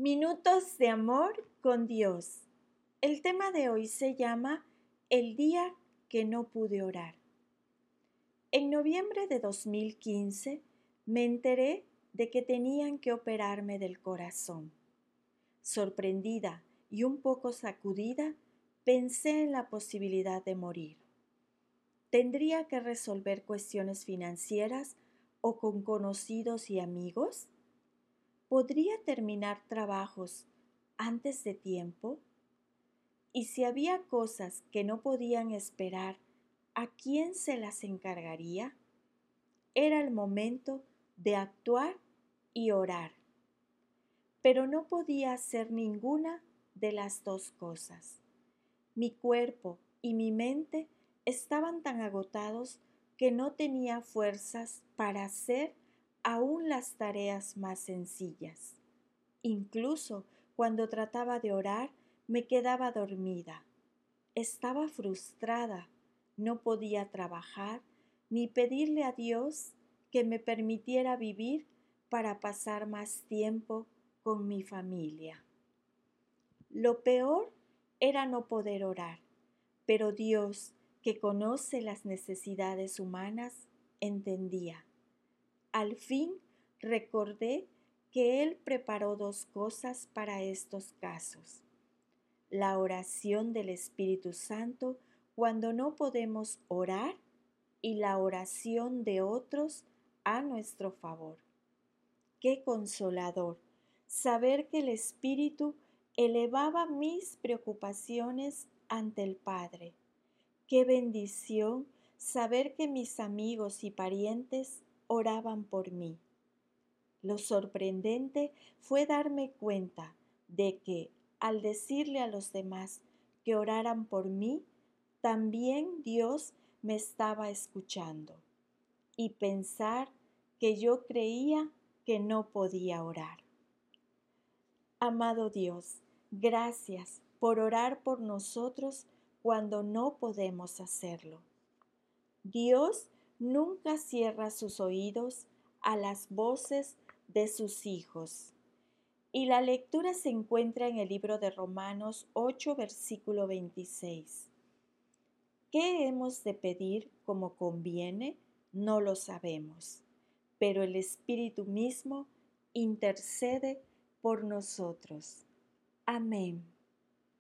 Minutos de amor con Dios. El tema de hoy se llama El día que no pude orar. En noviembre de 2015 me enteré de que tenían que operarme del corazón. Sorprendida y un poco sacudida, pensé en la posibilidad de morir. ¿Tendría que resolver cuestiones financieras o con conocidos y amigos? ¿Podría terminar trabajos antes de tiempo? Y si había cosas que no podían esperar, ¿a quién se las encargaría? Era el momento de actuar y orar. Pero no podía hacer ninguna de las dos cosas. Mi cuerpo y mi mente estaban tan agotados que no tenía fuerzas para hacer aún las tareas más sencillas. Incluso cuando trataba de orar, me quedaba dormida. Estaba frustrada, no podía trabajar ni pedirle a Dios que me permitiera vivir para pasar más tiempo con mi familia. Lo peor era no poder orar, pero Dios, que conoce las necesidades humanas, entendía. Al fin recordé que Él preparó dos cosas para estos casos. La oración del Espíritu Santo cuando no podemos orar y la oración de otros a nuestro favor. Qué consolador saber que el Espíritu elevaba mis preocupaciones ante el Padre. Qué bendición saber que mis amigos y parientes oraban por mí. Lo sorprendente fue darme cuenta de que al decirle a los demás que oraran por mí, también Dios me estaba escuchando y pensar que yo creía que no podía orar. Amado Dios, gracias por orar por nosotros cuando no podemos hacerlo. Dios nunca cierra sus oídos a las voces de sus hijos. Y la lectura se encuentra en el libro de Romanos 8, versículo 26. ¿Qué hemos de pedir como conviene? No lo sabemos, pero el Espíritu mismo intercede por nosotros. Amén.